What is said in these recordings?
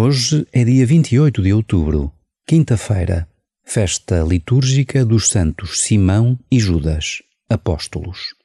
Hoje é dia 28 de outubro, quinta-feira, festa litúrgica dos santos Simão e Judas, apóstolos.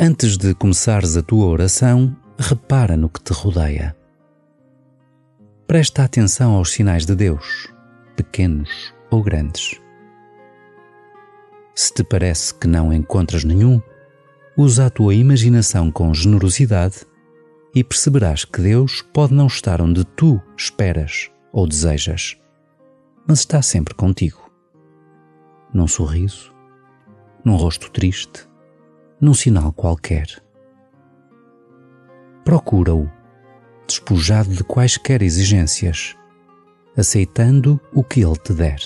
Antes de começares a tua oração, repara no que te rodeia. Presta atenção aos sinais de Deus, pequenos ou grandes. Se te parece que não encontras nenhum, usa a tua imaginação com generosidade e perceberás que Deus pode não estar onde tu esperas ou desejas, mas está sempre contigo. Num sorriso, num rosto triste, num sinal qualquer. Procura-o, despojado de quaisquer exigências, aceitando o que ele te der.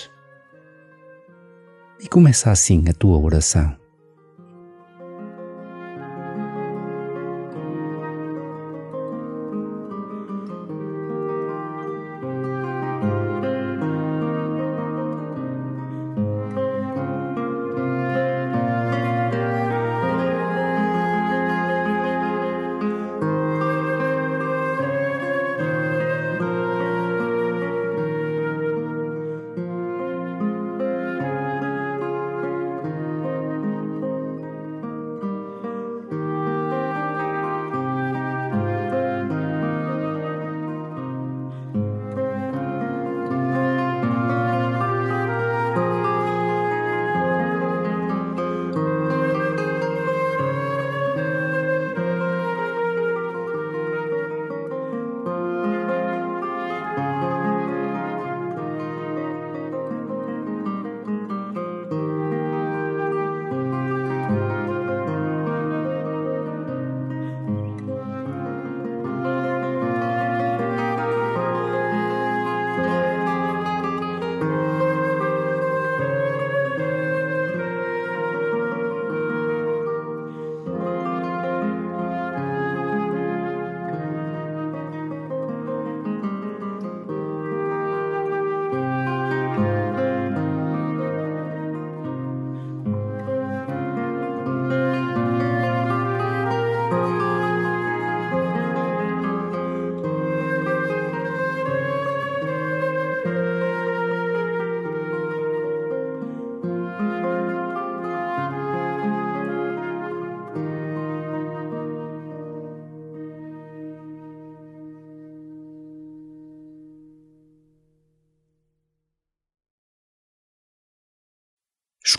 E começa assim a tua oração.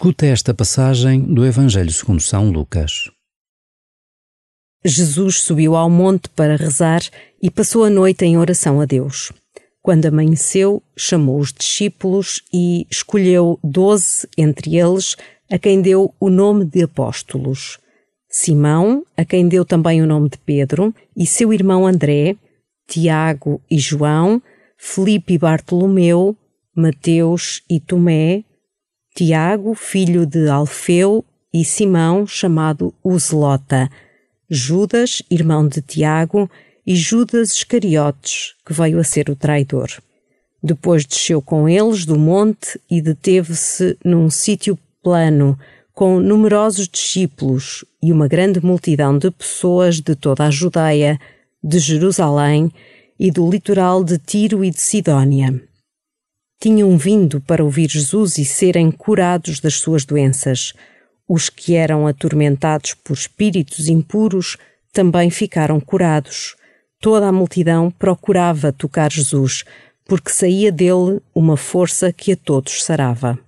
Escuta esta passagem do Evangelho segundo São Lucas. Jesus subiu ao monte para rezar e passou a noite em oração a Deus. Quando amanheceu, chamou os discípulos e escolheu doze entre eles, a quem deu o nome de apóstolos. Simão, a quem deu também o nome de Pedro, e seu irmão André, Tiago e João, Felipe e Bartolomeu, Mateus e Tomé, Tiago, filho de Alfeu, e Simão, chamado Uzelota, Judas, irmão de Tiago, e Judas Iscariotes, que veio a ser o traidor. Depois desceu com eles do monte e deteve-se num sítio plano, com numerosos discípulos e uma grande multidão de pessoas de toda a Judeia, de Jerusalém e do litoral de Tiro e de Sidónia. tinham vindo para ouvir Jesus e serem curados das suas doenças. Os que eram atormentados por espíritos impuros também ficaram curados. Toda a multidão procurava tocar Jesus, porque saía dele uma força que a todos sarava.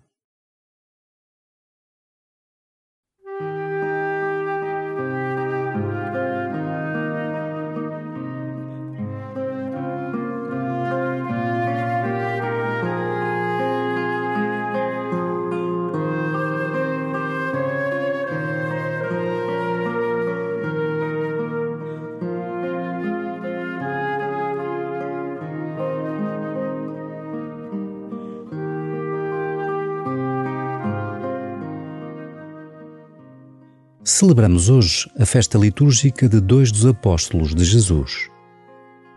Celebramos hoje a festa litúrgica de dois dos apóstolos de Jesus: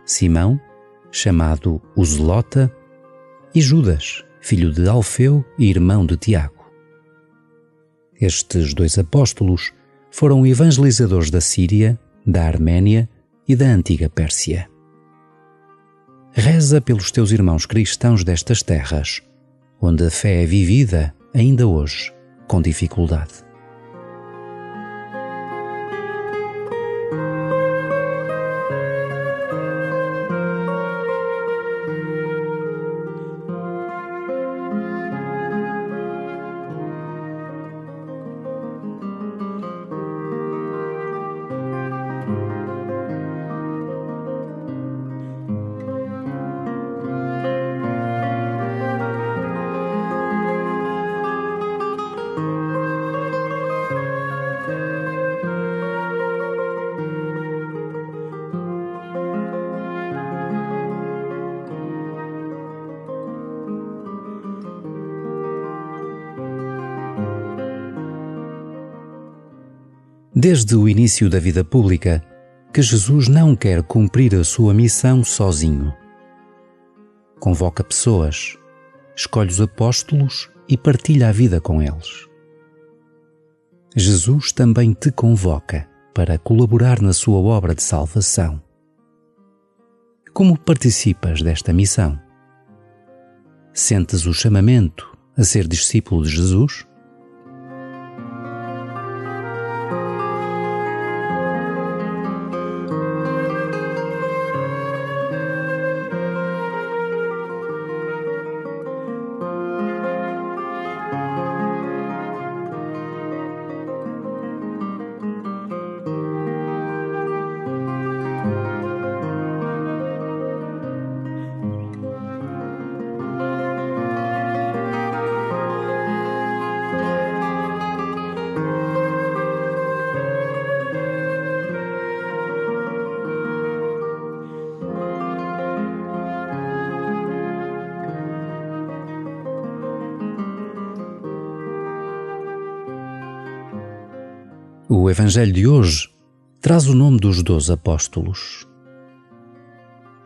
Simão, chamado o Zelota, e Judas, filho de Alfeu e irmão de Tiago. Estes dois apóstolos foram evangelizadores da Síria, da Arménia e da antiga Pérsia. Reza pelos teus irmãos cristãos destas terras, onde a fé é vivida ainda hoje com dificuldade. Desde o início da vida pública, que Jesus não quer cumprir a sua missão sozinho. Convoca pessoas, escolhe os apóstolos e partilha a vida com eles. Jesus também te convoca para colaborar na sua obra de salvação. Como participas desta missão? Sentes o chamamento a ser discípulo de Jesus? O Evangelho de hoje traz o nome dos doze apóstolos.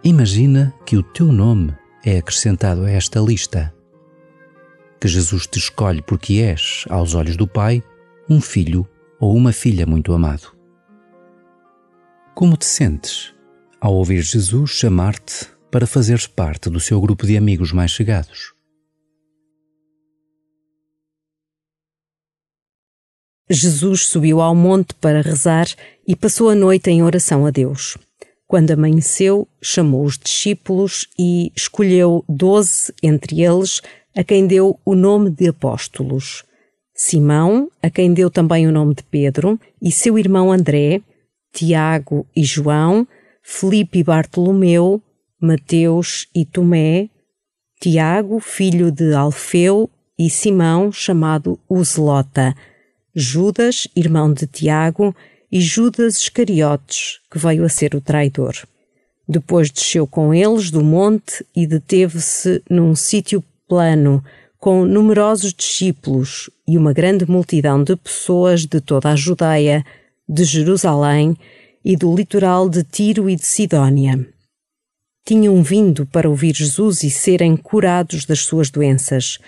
Imagina que o teu nome é acrescentado a esta lista. Que Jesus te escolhe porque és, aos olhos do Pai, um filho ou uma filha muito amado. Como te sentes ao ouvir Jesus chamar-te para fazeres parte do seu grupo de amigos mais chegados? Jesus subiu ao monte para rezar e passou a noite em oração a Deus. Quando amanheceu, chamou os discípulos e escolheu doze entre eles, a quem deu o nome de apóstolos. Simão, a quem deu também o nome de Pedro, e seu irmão André, Tiago e João, Felipe e Bartolomeu, Mateus e Tomé, Tiago, filho de Alfeu, e Simão, chamado Uzelota, Judas, irmão de Tiago, e Judas Iscariotes, que veio a ser o traidor. Depois desceu com eles do monte e deteve-se num sítio plano, com numerosos discípulos e uma grande multidão de pessoas de toda a Judeia, de Jerusalém e do litoral de Tiro e de Sidónia. Tinham vindo para ouvir Jesus e serem curados das suas doenças.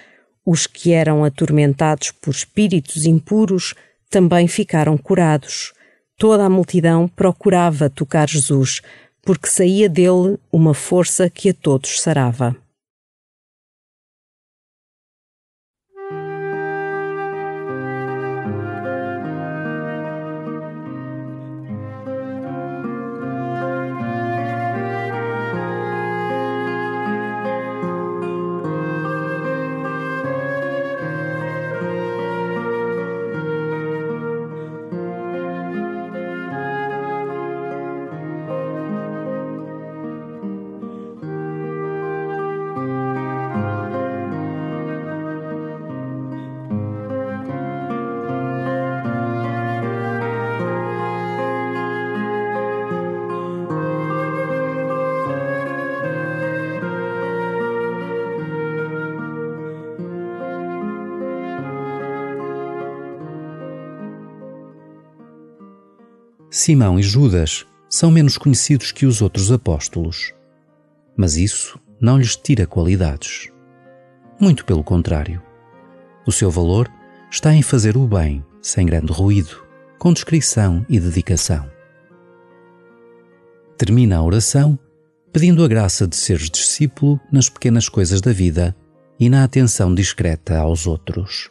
Os que eram atormentados por espíritos impuros também ficaram curados. Toda a multidão procurava tocar Jesus, porque saía dele uma força que a todos sarava. Simão e Judas são menos conhecidos que os outros apóstolos, mas isso não lhes tira qualidades. Muito pelo contrário. O seu valor está em fazer o bem sem grande ruído, com descrição e dedicação. Termina a oração pedindo a graça de seres discípulo nas pequenas coisas da vida e na atenção discreta aos outros.